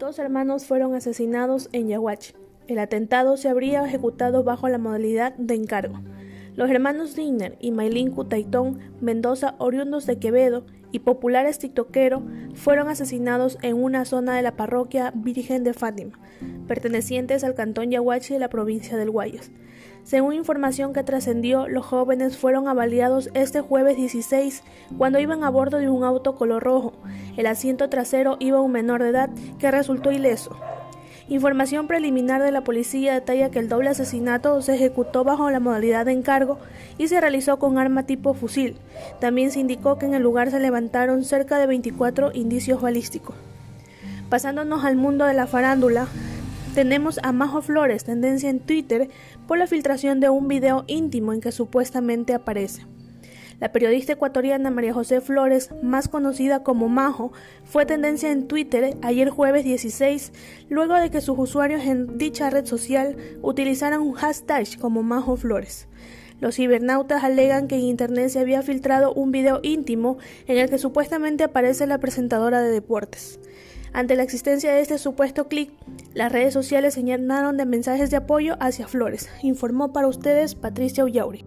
Dos hermanos fueron asesinados en Yaguachi. El atentado se habría ejecutado bajo la modalidad de encargo. Los hermanos Digner y Maylin Cutaitón Mendoza, oriundos de Quevedo y populares tiktokeros, fueron asesinados en una zona de la parroquia Virgen de Fátima, pertenecientes al cantón Yaguachi de la provincia del Guayas. Según información que trascendió, los jóvenes fueron avaliados este jueves 16 cuando iban a bordo de un auto color rojo. El asiento trasero iba un menor de edad que resultó ileso. Información preliminar de la policía detalla que el doble asesinato se ejecutó bajo la modalidad de encargo y se realizó con arma tipo fusil. También se indicó que en el lugar se levantaron cerca de 24 indicios balísticos. Pasándonos al mundo de la farándula, tenemos a Majo Flores, tendencia en Twitter, por la filtración de un video íntimo en que supuestamente aparece. La periodista ecuatoriana María José Flores, más conocida como Majo, fue tendencia en Twitter ayer jueves 16, luego de que sus usuarios en dicha red social utilizaran un hashtag como Majo Flores. Los cibernautas alegan que en Internet se había filtrado un video íntimo en el que supuestamente aparece la presentadora de deportes. Ante la existencia de este supuesto clic, las redes sociales señalaron de mensajes de apoyo hacia Flores, informó para ustedes Patricia Ullauri.